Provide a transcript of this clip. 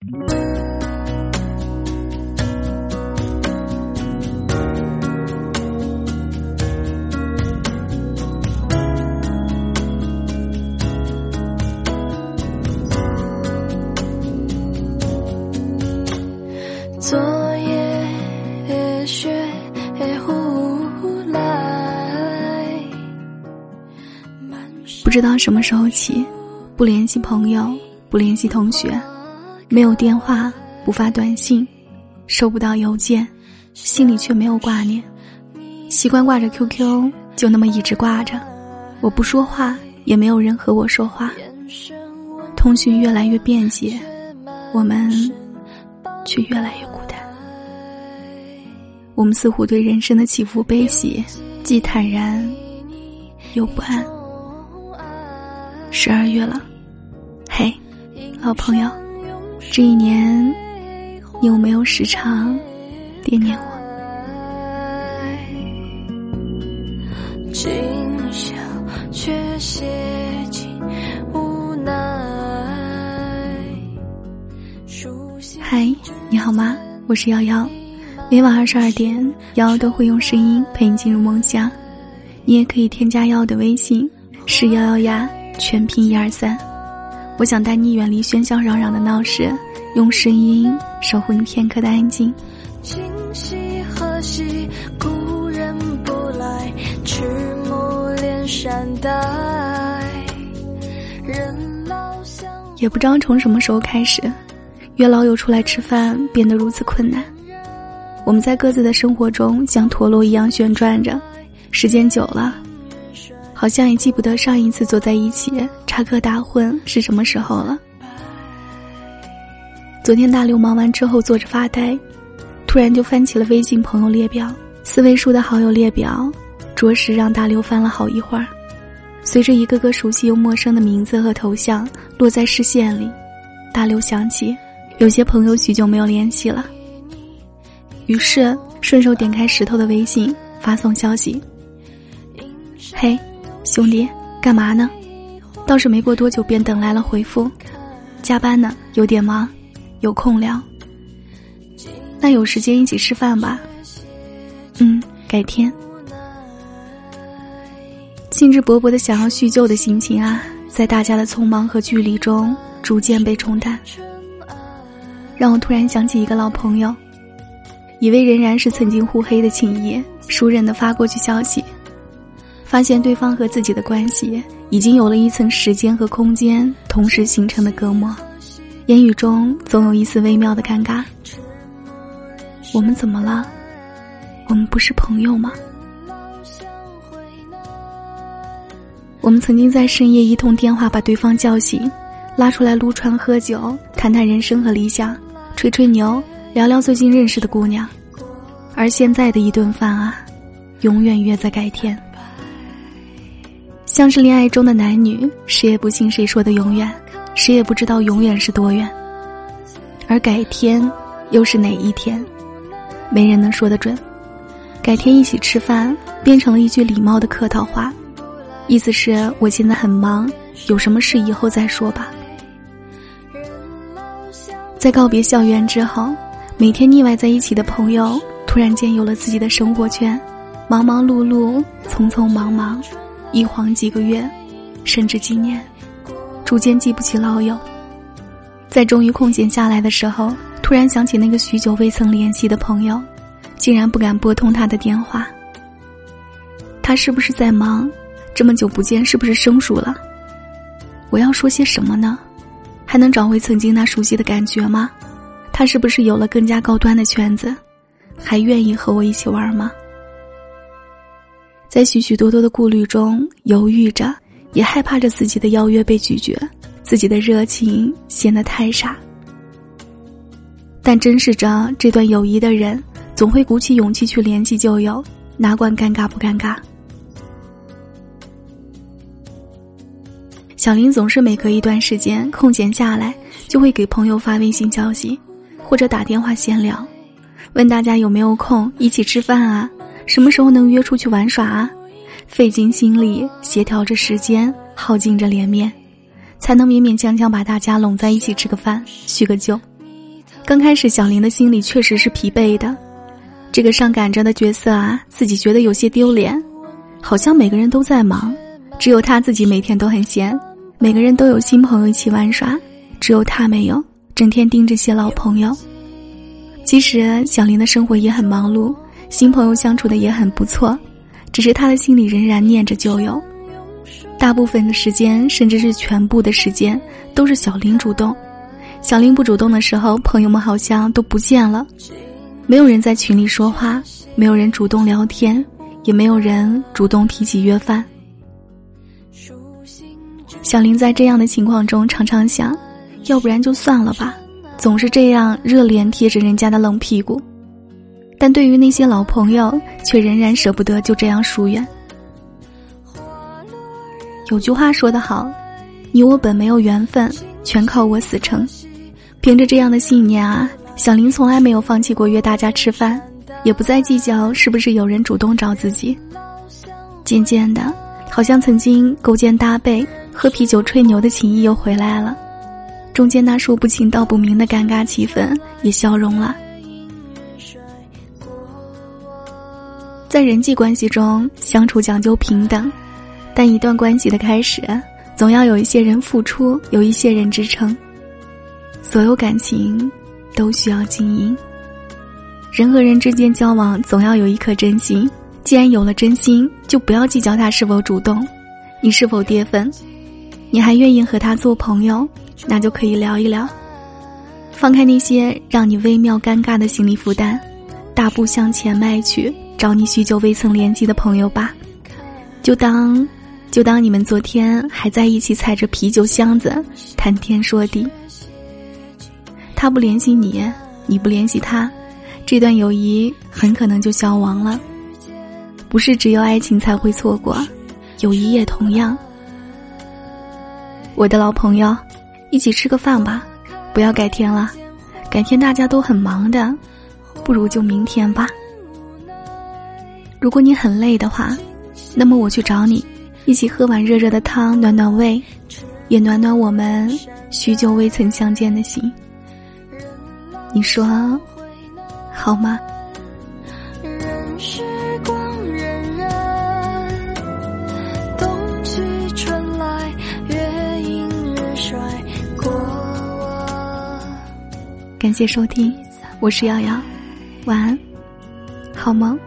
昨夜雪忽来，不知道什么时候起，不联系朋友，不联系同学，没有电话，不发短信，收不到邮件，心里却没有挂念。习惯挂着 QQ，就那么一直挂着。我不说话，也没有人和我说话。通讯越来越便捷，我们却越来越孤单。我们似乎对人生的起伏悲喜，既坦然又不安。十二月了，嘿，老朋友，这一年你有没有时常惦念我？今宵却写尽无奈。嗨，你好吗？我是瑶瑶，每晚二十二点，瑶瑶都会用声音陪你进入梦乡。你也可以添加瑶瑶的微信，是瑶瑶呀，全拼一二三。我想带你远离喧嚣攘攘的闹市，用声音守护你片刻的安静。今夕何夕，故人不来，迟暮连山黛。人老相也不知道从什么时候开始。约老友出来吃饭变得如此困难，我们在各自的生活中像陀螺一样旋转着，时间久了，好像也记不得上一次坐在一起插科打诨是什么时候了。昨天大刘忙完之后坐着发呆，突然就翻起了微信朋友列表，四位数的好友列表，着实让大刘翻了好一会儿。随着一个个熟悉又陌生的名字和头像落在视线里，大刘想起。有些朋友许久没有联系了，于是顺手点开石头的微信，发送消息：“嘿，兄弟，干嘛呢？”倒是没过多久便等来了回复：“加班呢，有点忙，有空聊。那有时间一起吃饭吧？”“嗯，改天。”兴致勃勃的想要叙旧的心情啊，在大家的匆忙和距离中逐渐被冲淡。让我突然想起一个老朋友，以为仍然是曾经互黑的情谊，熟人的发过去消息，发现对方和自己的关系已经有了一层时间和空间同时形成的隔膜，言语中总有一丝微妙的尴尬。我们怎么了？我们不是朋友吗？我们曾经在深夜一通电话把对方叫醒，拉出来撸串喝酒，谈谈人生和理想。吹吹牛，聊聊最近认识的姑娘，而现在的一顿饭啊，永远约在改天。像是恋爱中的男女，谁也不信谁说的永远，谁也不知道永远是多远。而改天又是哪一天，没人能说得准。改天一起吃饭，变成了一句礼貌的客套话，意思是我现在很忙，有什么事以后再说吧。在告别校园之后，每天腻歪在一起的朋友，突然间有了自己的生活圈，忙忙碌碌，匆匆忙忙，一晃几个月，甚至几年，逐渐记不起老友。在终于空闲下来的时候，突然想起那个许久未曾联系的朋友，竟然不敢拨通他的电话。他是不是在忙？这么久不见，是不是生疏了？我要说些什么呢？还能找回曾经那熟悉的感觉吗？他是不是有了更加高端的圈子？还愿意和我一起玩吗？在许许多多的顾虑中犹豫着，也害怕着自己的邀约被拒绝，自己的热情显得太傻。但珍视着这段友谊的人，总会鼓起勇气去联系旧友，哪管尴尬不尴尬？小林总是每隔一段时间空闲下来，就会给朋友发微信消息，或者打电话闲聊，问大家有没有空一起吃饭啊？什么时候能约出去玩耍啊？费尽心力协调着时间，耗尽着脸面，才能勉勉强强把大家拢在一起吃个饭，叙个旧。刚开始，小林的心里确实是疲惫的。这个上赶着的角色啊，自己觉得有些丢脸，好像每个人都在忙，只有他自己每天都很闲。每个人都有新朋友一起玩耍，只有他没有，整天盯着些老朋友。其实小林的生活也很忙碌，新朋友相处的也很不错，只是他的心里仍然念着旧友。大部分的时间，甚至是全部的时间，都是小林主动。小林不主动的时候，朋友们好像都不见了，没有人在群里说话，没有人主动聊天，也没有人主动提起约饭。小林在这样的情况中，常常想，要不然就算了吧，总是这样热脸贴着人家的冷屁股。但对于那些老朋友，却仍然舍不得就这样疏远。有句话说得好，你我本没有缘分，全靠我死撑。凭着这样的信念啊，小林从来没有放弃过约大家吃饭，也不再计较是不是有人主动找自己。渐渐的，好像曾经勾肩搭背、喝啤酒吹牛的情谊又回来了，中间那说不清道不明的尴尬气氛也消融了。在人际关系中相处讲究平等。但一段关系的开始，总要有一些人付出，有一些人支撑。所有感情都需要经营。人和人之间交往，总要有一颗真心。既然有了真心，就不要计较他是否主动，你是否跌份，你还愿意和他做朋友，那就可以聊一聊。放开那些让你微妙尴尬的心理负担，大步向前迈去，找你许久未曾联系的朋友吧。就当。就当你们昨天还在一起踩着啤酒箱子谈天说地，他不联系你，你不联系他，这段友谊很可能就消亡了。不是只有爱情才会错过，友谊也同样。我的老朋友，一起吃个饭吧，不要改天了，改天大家都很忙的，不如就明天吧。如果你很累的话，那么我去找你。一起喝碗热热的汤，暖暖胃，也暖暖我们许久未曾相见的心。你说好吗？任时光荏苒，冬去春来，月阴日衰过往。感谢收听，我是瑶瑶，晚安，好梦。